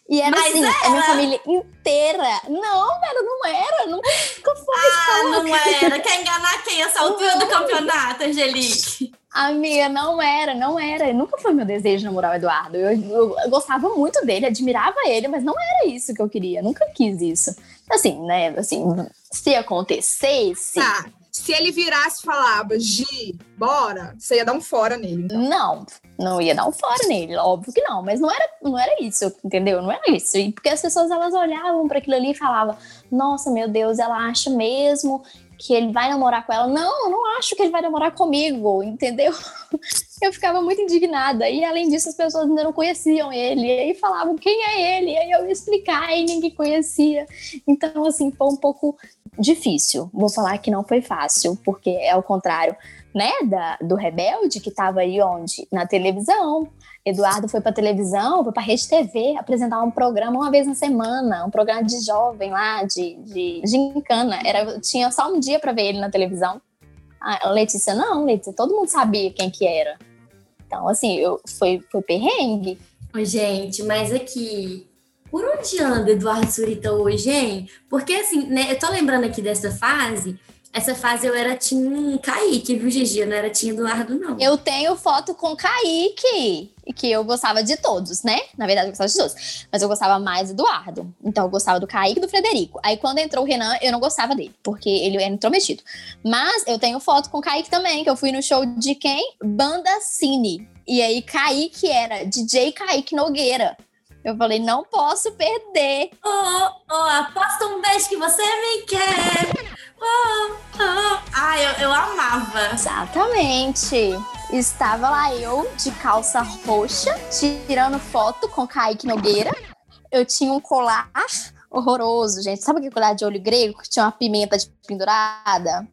E era Mas assim, era. a minha família inteira. Não, velho, não era. Nunca foi. Ah, não era. Quer enganar quem essa altura do campeonato, Angelique? Amiga, não era, não era. Nunca foi meu desejo namorar o Eduardo. Eu, eu, eu, gostava muito dele, admirava ele, mas não era isso que eu queria. Nunca quis isso. Assim, né? Assim, se acontecesse. Tá se ele virasse e falava, Gi, bora, você ia dar um fora nele. Então. Não, não ia dar um fora nele, óbvio que não, mas não era, não era isso, entendeu? Não era isso. E porque as pessoas elas olhavam para aquilo ali e falavam: "Nossa, meu Deus, ela acha mesmo que ele vai namorar com ela. Não, não acho que ele vai namorar comigo, entendeu? Eu ficava muito indignada. E além disso, as pessoas ainda não conheciam ele. E aí falavam quem é ele. E aí eu ia explicar e ninguém conhecia. Então, assim, foi um pouco difícil. Vou falar que não foi fácil, porque é o contrário, né, da, do Rebelde, que estava aí onde? Na televisão. Eduardo foi para televisão, foi para Rede TV apresentar um programa uma vez na semana, um programa de jovem lá, de, de gincana. Era, tinha só um dia para ver ele na televisão. A Letícia, não, Letícia, todo mundo sabia quem que era. Então, assim, eu, foi, foi perrengue. Gente, mas aqui, por onde anda Eduardo Surita hoje, hein? Porque, assim, né, eu tô lembrando aqui dessa fase, essa fase eu era Tim Kaique, viu, Gigi? Eu não era Tim Eduardo, não. Eu tenho foto com Kaique, que eu gostava de todos, né? Na verdade, eu gostava de todos. Mas eu gostava mais do Eduardo. Então, eu gostava do Kaique e do Frederico. Aí, quando entrou o Renan, eu não gostava dele, porque ele era intrometido. Mas eu tenho foto com o Kaique também, que eu fui no show de quem? Banda Cine. E aí, Kaique era DJ Kaique Nogueira. Eu falei, não posso perder. Oh, oh, aposta um beijo que você me quer. Oh, oh. Ah, eu, eu amava. Exatamente. Estava lá eu, de calça roxa, tirando foto com Kaique Nogueira. Eu tinha um colar horroroso, gente. Sabe aquele colar de olho grego que tinha uma pimenta de pendurada?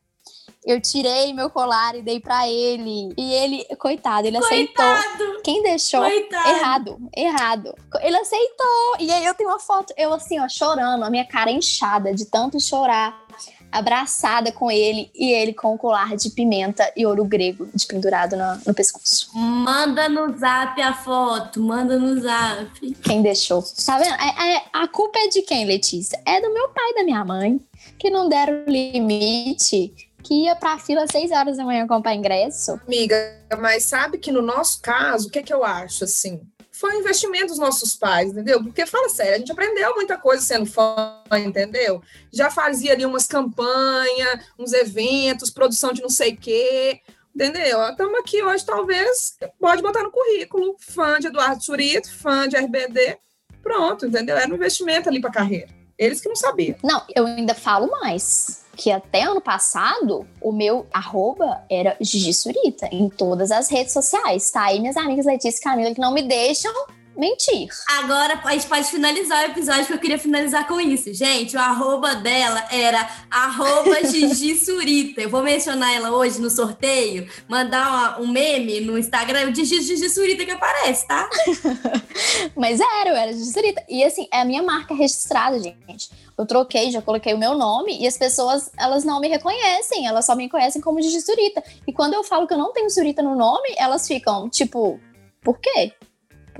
Eu tirei meu colar e dei para ele. E ele, coitado, ele coitado. aceitou. Quem deixou? Coitado. Errado, errado. Ele aceitou. E aí eu tenho uma foto, eu assim, ó, chorando, a minha cara inchada de tanto chorar abraçada com ele e ele com o colar de pimenta e ouro grego de pendurado no, no, pescoço. Manda no zap a foto, manda no zap. Quem deixou? Tá vendo? É, é, a culpa é de quem, Letícia? É do meu pai e da minha mãe, que não deram limite que ia para a fila às 6 horas da manhã comprar ingresso. Amiga, mas sabe que no nosso caso, o que, é que eu acho assim? Foi um investimento dos nossos pais, entendeu? Porque fala sério, a gente aprendeu muita coisa sendo fã, entendeu? Já fazia ali umas campanhas, uns eventos, produção de não sei o quê, entendeu? Estamos aqui hoje, talvez, pode botar no currículo, fã de Eduardo Surito, fã de RBD, pronto, entendeu? Era um investimento ali para a carreira. Eles que não sabiam. Não, eu ainda falo mais que até ano passado o meu arroba era Gigi Surita em todas as redes sociais. Tá aí minhas amigas Letícia e Camila que não me deixam mentir. Agora a gente pode finalizar o episódio que eu queria finalizar com isso. Gente, o arroba dela era arroba <laughs> Gigi Surita. Eu vou mencionar ela hoje no sorteio, mandar uma, um meme no Instagram de Gigi Surita que aparece, tá? <laughs> Mas era, eu era Gigi Surita. E assim, é a minha marca registrada, gente. Eu troquei, já coloquei o meu nome e as pessoas, elas não me reconhecem, elas só me conhecem como Gigi Surita. E quando eu falo que eu não tenho Surita no nome, elas ficam tipo, por quê?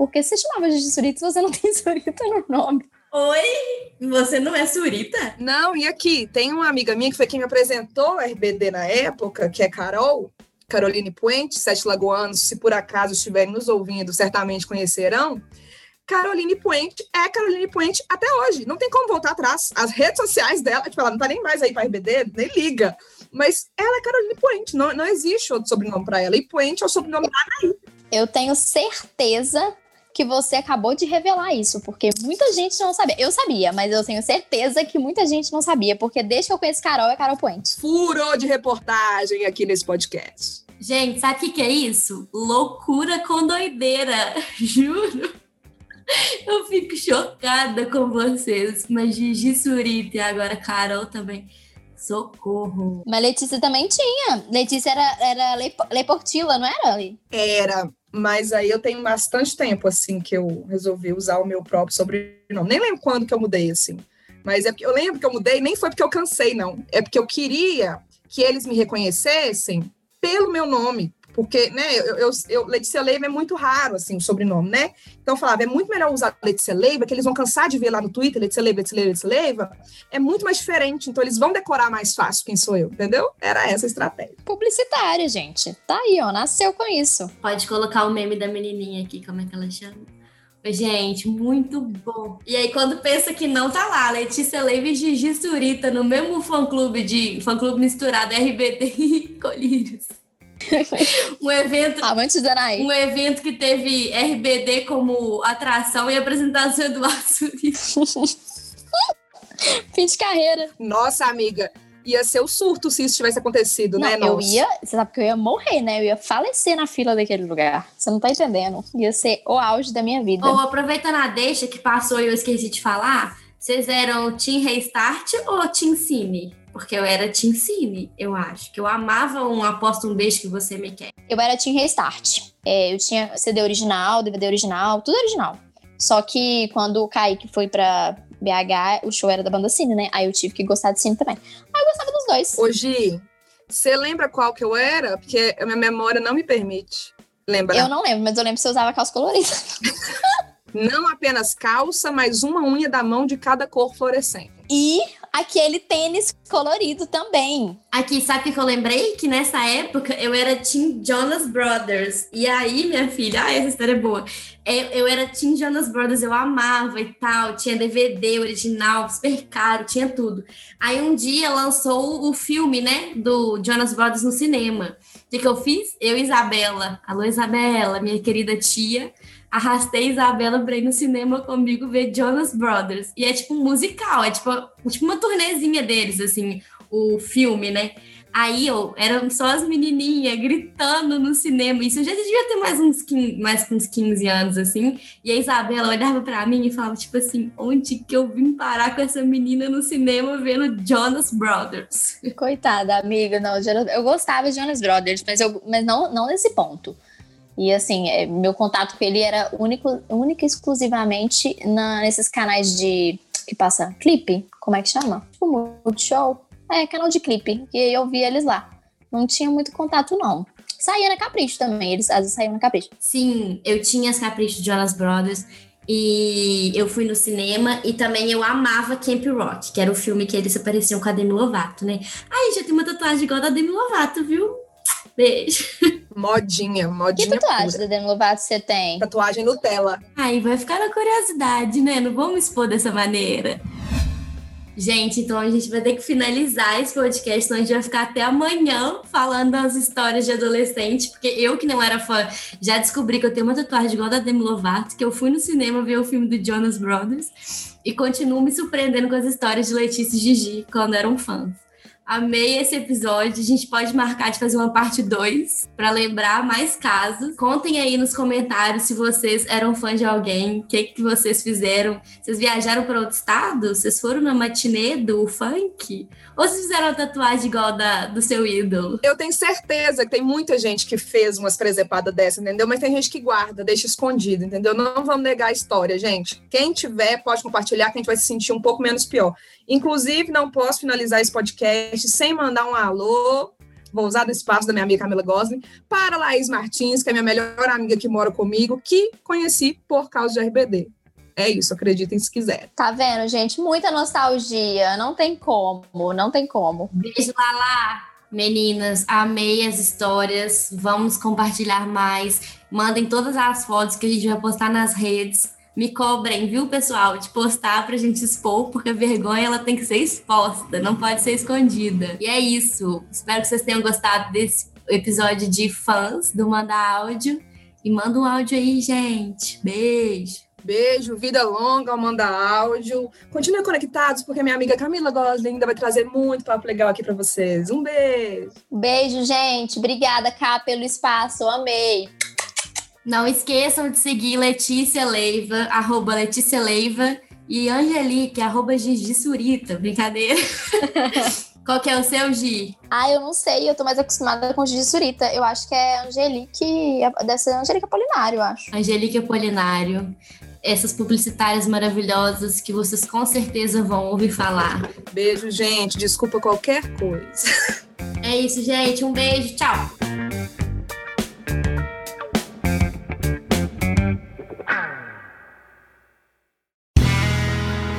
Por que você chamava de Surita se você não <laughs> tem Surita no nome? Oi? Você não é Surita? Não, e aqui, tem uma amiga minha que foi quem me apresentou a RBD na época, que é Carol, Caroline Puente, Sete Lagoanos, se por acaso estiverem nos ouvindo, certamente conhecerão. Caroline Puente é Caroline Puente até hoje. Não tem como voltar atrás. As redes sociais dela, tipo, ela não tá nem mais aí para RBD, nem liga. Mas ela é Caroline Puente, não, não existe outro sobrenome para ela. E Puente é o sobrenome da Anaí. Eu tenho certeza que você acabou de revelar isso, porque muita gente não sabia. Eu sabia, mas eu tenho certeza que muita gente não sabia, porque desde que eu conheço Carol, é Carol Puente. Furou de reportagem aqui nesse podcast. Gente, sabe o que, que é isso? Loucura com doideira, <laughs> juro. Eu fico chocada com vocês. Mas Gigi Surita e agora Carol também. Socorro. Mas Letícia também tinha. Letícia era, era Lei, Lei Portila, não era? Ali? Era, mas aí eu tenho bastante tempo, assim, que eu resolvi usar o meu próprio sobrenome. Nem lembro quando que eu mudei, assim. Mas é porque eu lembro que eu mudei, nem foi porque eu cansei, não. É porque eu queria que eles me reconhecessem pelo meu nome, porque, né, eu, eu, eu, Letícia Leiva é muito raro, assim, o sobrenome, né? Então eu falava, é muito melhor usar Letícia Leiva, que eles vão cansar de ver lá no Twitter, Letícia Leiva, Letícia Leiva, Letícia Leiva. É muito mais diferente, então eles vão decorar mais fácil quem sou eu, entendeu? Era essa a estratégia. Publicitária, gente. Tá aí, ó, nasceu com isso. Pode colocar o meme da menininha aqui, como é que ela chama? Gente, muito bom. E aí, quando pensa que não, tá lá, Letícia Leiva e Gigi Surita no mesmo fã-clube de fã-clube misturado RBD e Colírios um evento. Anaí. Um evento que teve RBD como atração e apresentação do Eduardo <laughs> Fim de carreira. Nossa, amiga. Ia ser o surto se isso tivesse acontecido, não, né? Eu ia, você sabe que eu ia morrer, né? Eu ia falecer na fila daquele lugar. Você não tá entendendo. Ia ser o auge da minha vida. Ou aproveitando a deixa que passou e eu esqueci de falar, vocês eram Team Restart ou Team Cine? Porque eu era Team Cine, eu acho. Que eu amava um Aposta um Beijo que você me quer. Eu era Team Restart. É, eu tinha CD original, DVD original, tudo original. Só que quando o Kaique foi pra BH, o show era da banda Cine, né? Aí eu tive que gostar de Cine também. Aí eu gostava dos dois. Hoje, você lembra qual que eu era? Porque a minha memória não me permite lembrar. Eu não lembro, mas eu lembro que você usava calça colorida. <laughs> não apenas calça, mas uma unha da mão de cada cor fluorescente. E aquele tênis colorido também. Aqui, sabe o que eu lembrei? Que nessa época eu era Team Jonas Brothers. E aí, minha filha, ah, essa história é boa. Eu, é, eu era Team Jonas Brothers, eu amava e tal. Tinha DVD original, super caro, tinha tudo. Aí um dia lançou o filme, né, do Jonas Brothers no cinema. O que, que eu fiz? Eu Isabela. Alô, Isabela, minha querida tia arrastei Isabela pra ir no cinema comigo ver Jonas Brothers. E é tipo um musical, é tipo, tipo uma turnezinha deles, assim, o filme, né? Aí eu eram só as menininhas gritando no cinema. Isso eu já devia ter mais uns, 15, mais uns 15 anos, assim. E a Isabela olhava para mim e falava, tipo assim, onde que eu vim parar com essa menina no cinema vendo Jonas Brothers? Coitada, amiga, não, eu gostava de Jonas Brothers, mas, eu, mas não, não nesse ponto. E assim, é, meu contato com ele era único, único e exclusivamente na, nesses canais de que passa clipe, como é que chama? Tipo Multishow. É, canal de clipe. E eu via eles lá. Não tinha muito contato, não. Saía na Capricho também, eles às vezes saíam na Capricho. Sim, eu tinha as Capricho de Jonas Brothers. E eu fui no cinema e também eu amava Camp Rock, que era o filme que eles apareciam com a Demi Lovato, né? Ai, já tem uma tatuagem igual a da Demi Lovato, viu? Beijo. Modinha, modinha. Que tatuagem pura. da Demi Lovato você tem? Tatuagem Nutella. Aí vai ficar na curiosidade, né? Não vamos expor dessa maneira. Gente, então a gente vai ter que finalizar esse podcast, senão a gente vai ficar até amanhã falando das histórias de adolescente, porque eu que não era fã, já descobri que eu tenho uma tatuagem igual a da Demi Lovato, que eu fui no cinema ver o filme do Jonas Brothers e continuo me surpreendendo com as histórias de Letícia e Gigi quando eram fãs. Amei esse episódio. A gente pode marcar de fazer uma parte 2 para lembrar mais casos. Contem aí nos comentários se vocês eram fãs de alguém, o que, que vocês fizeram. Vocês viajaram para outro estado? Vocês foram na matinê do funk? Ou vocês fizeram a tatuagem igual da, do seu ídolo? Eu tenho certeza que tem muita gente que fez umas presepadas dessa, entendeu? Mas tem gente que guarda, deixa escondido, entendeu? Não vamos negar a história, gente. Quem tiver, pode compartilhar, que a gente vai se sentir um pouco menos pior. Inclusive, não posso finalizar esse podcast sem mandar um alô vou usar do espaço da minha amiga Camila Gosling, para Laís Martins, que é minha melhor amiga que mora comigo, que conheci por causa de RBD. É isso, acreditem se quiser. Tá vendo, gente? Muita nostalgia. Não tem como, não tem como. Beijo, Lala. Meninas, amei as histórias. Vamos compartilhar mais. Mandem todas as fotos que a gente vai postar nas redes. Me cobrem, viu, pessoal, de postar pra gente expor, porque a vergonha ela tem que ser exposta, não pode ser escondida. E é isso. Espero que vocês tenham gostado desse episódio de fãs do Manda Áudio. E manda um áudio aí, gente. Beijo. Beijo, vida longa, manda áudio. Continuem conectados, porque minha amiga Camila Gosling ainda vai trazer muito papo legal aqui para vocês. Um beijo. Beijo, gente. Obrigada, Cá, pelo espaço. Amei. Não esqueçam de seguir Letícia Leiva, arroba Letícia Leiva, e Angelique, arroba Gigi Surita. Brincadeira. <laughs> Qual que é o seu, Gi? Ah, eu não sei, eu tô mais acostumada com Gigi Surita. Eu acho que é Angelique, deve ser Angelique Apolinário, eu acho. Angelique Apolinário essas publicitárias maravilhosas que vocês com certeza vão ouvir falar. Beijo, gente. Desculpa qualquer coisa. É isso, gente. Um beijo. Tchau.